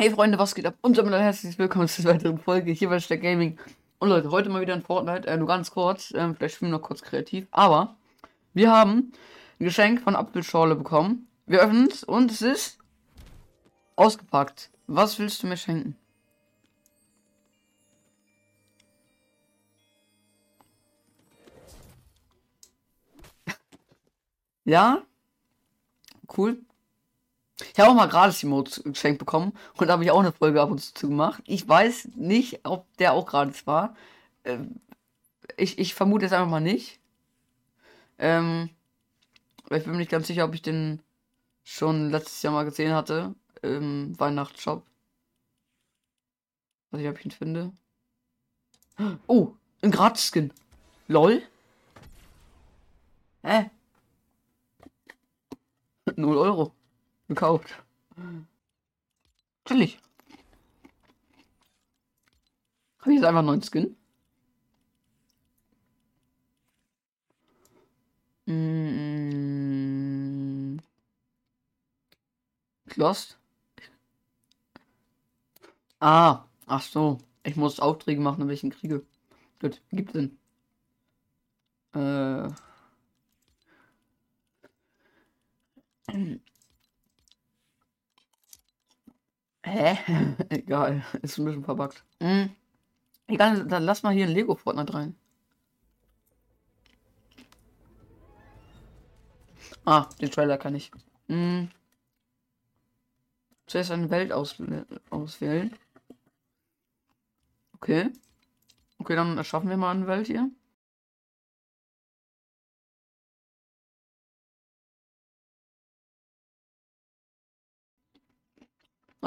Hey Freunde, was geht ab? Und damit ein herzliches Willkommen zu einer weiteren Folge hier bei Stack Gaming. Und Leute, heute mal wieder in Fortnite, äh, nur ganz kurz, ähm, vielleicht spielen wir noch kurz kreativ, aber wir haben ein Geschenk von Apfelschorle bekommen. Wir öffnen es und es ist ausgepackt. Was willst du mir schenken? ja? Cool. Ich habe auch mal gratis Emotes geschenkt bekommen und habe ich auch eine Folge ab und zu gemacht. Ich weiß nicht, ob der auch gratis war. Ähm, ich, ich vermute es einfach mal nicht. Ähm, ich bin mir nicht ganz sicher, ob ich den schon letztes Jahr mal gesehen hatte. Im Weihnachtsshop. Was ich, ob ich ihn finde. Oh, ein Gratis-Skin. LOL? Hä? 0 Euro gekauft. Chillig. Habe ich jetzt einfach einen neuen Skin? Mm. Lost? Ah, ach so. Ich muss Aufträge machen, in welchen kriege. Gut, gibt Sinn. Äh. Hä? Egal. Ist ein bisschen verbuggt. Mhm. Egal, dann lass mal hier ein Lego Fortnite rein. Ah, den Trailer kann ich. Mhm. Zuerst eine Welt aus auswählen. Okay. Okay, dann erschaffen wir mal eine Welt hier.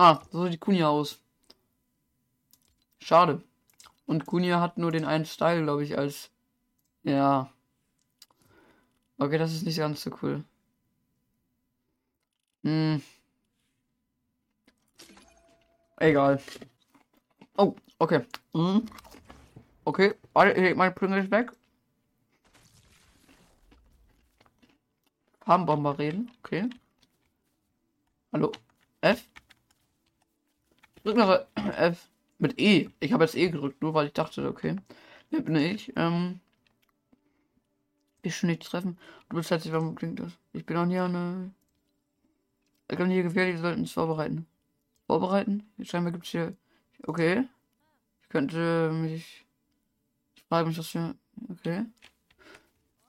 Ah, so sieht Kunja aus. Schade. Und Kunja hat nur den einen Style, glaube ich, als. Ja. Okay, das ist nicht ganz so cool. Hm. Egal. Oh, okay. Hm. Okay, meine Prügel ist weg. Farmbomber reden, okay. Hallo? F? Drück noch F mit E. Ich habe jetzt E gedrückt, nur weil ich dachte, okay. Wer bin ich? Ähm. Ich schon nicht treffen. Du bist herzlich, warum klingt das? Ich bin auch hier eine. Ich kann hier gefährlich, wir sollten uns vorbereiten. Vorbereiten? Scheinbar gibt es hier. Okay. Ich könnte mich. Ich frage mich, was für. Okay.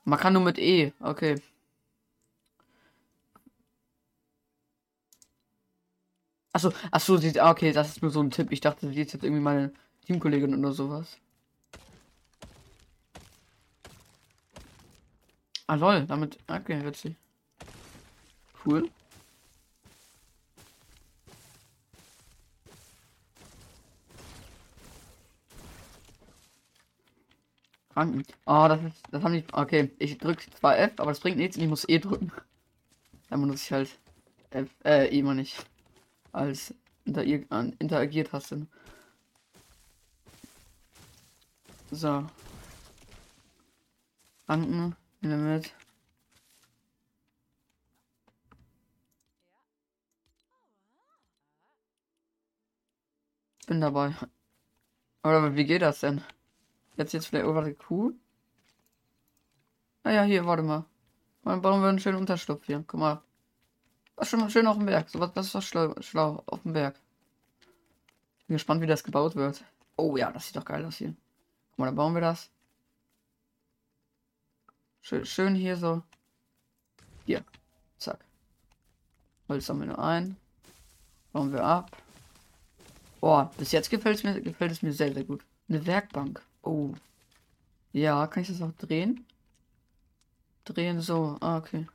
Man kann nur mit E. Okay. Achso, achso, sie, ah, okay, das ist nur so ein Tipp. Ich dachte, sie ist jetzt irgendwie meine Teamkollegin oder sowas. Ah lol, damit. Okay, witzig. Cool. Kranken. Oh, das ist. Das haben die. Okay, ich drücke zwar F, aber das bringt nichts und ich muss E drücken. Dann muss ich halt. F, äh, E mal nicht als interagiert hast. So. Banken, mit. Bin dabei. Aber wie geht das denn? Jetzt jetzt vielleicht, oh, warte, Kuh? Ah ja, hier, warte mal. Dann bauen wir einen schönen Unterschlupf hier. Guck mal. Was schon schön auf dem Berg. So was, das schlau, schlau auf dem Berg. Bin gespannt, wie das gebaut wird. Oh ja, das sieht doch geil aus hier. Guck mal, dann bauen wir das. Schön, schön hier so. Hier. Zack. Holz sammeln wir nur ein. Bauen wir ab. Boah, bis jetzt gefällt es mir, gefällt es mir sehr, sehr gut. Eine Werkbank. Oh. Ja, kann ich das auch drehen? Drehen so. Ah, okay.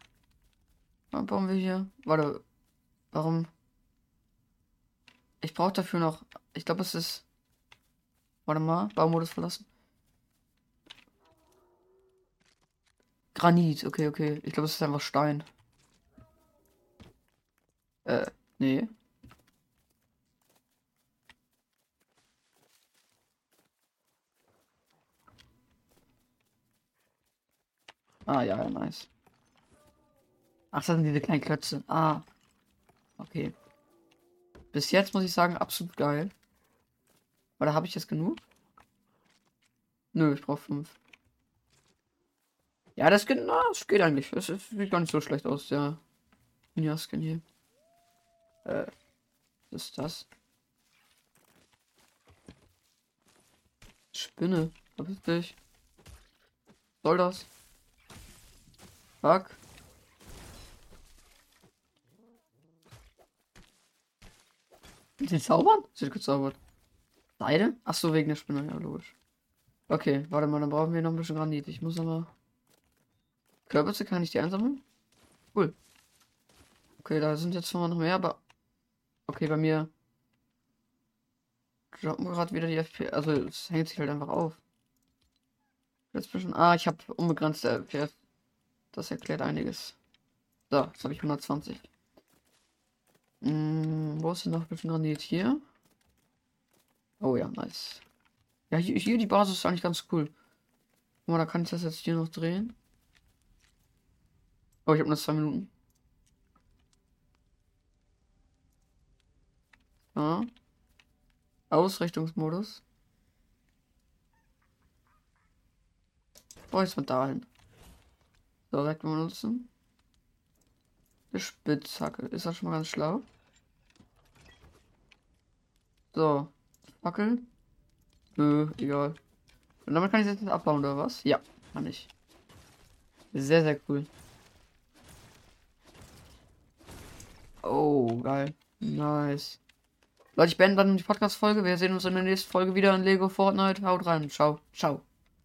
Warum bauen wir hier? Warte. Warum? Ich brauche dafür noch. Ich glaube, es ist. Warte mal. Baumodus verlassen. Granit. Okay, okay. Ich glaube, es ist einfach Stein. Äh, nee. Ah, ja, nice. Ach, das sind diese kleinen Klötze. Ah. Okay. Bis jetzt muss ich sagen, absolut geil. Oder habe ich jetzt genug? Nö, ich brauche fünf. Ja, das geht, na, das geht eigentlich. Es sieht gar nicht so schlecht aus, der Ninja-Skin hier. Äh, was ist das? Spinne. Verpiss dich. Soll das? Fuck. Sie zaubern? Sie hat gezaubert. Seide? Achso, wegen der Spinne, ja, logisch. Okay, warte mal, dann brauchen wir noch ein bisschen Granit. Ich muss aber. Kürbisse kann ich die einsammeln? Cool. Okay, da sind jetzt zwar noch mehr, aber. Okay, bei mir. Droppen gerade wieder die FPS. Also, es hängt sich halt einfach auf. Jetzt bisschen. Ah, ich habe unbegrenzte FPS. Das erklärt einiges. So, jetzt habe ich 120. Hm, wo ist denn noch ein bisschen Granit? Hier? Oh ja, nice. Ja, hier, hier die Basis ist eigentlich ganz cool. Guck mal, da kann ich das jetzt hier noch drehen. Oh, ich habe nur zwei Minuten. Ja. Ausrichtungsmodus. Oh, jetzt mal dahin. So, direkt benutzen. Die Spitzhacke. Ist das schon mal ganz schlau? So. Fackel. Nö, egal. Und damit kann ich jetzt abbauen, oder was? Ja, kann ich. Sehr, sehr cool. Oh, geil. Nice. Leute, ich beende dann die Podcast-Folge. Wir sehen uns in der nächsten Folge wieder in Lego Fortnite. Haut rein. Ciao. Ciao.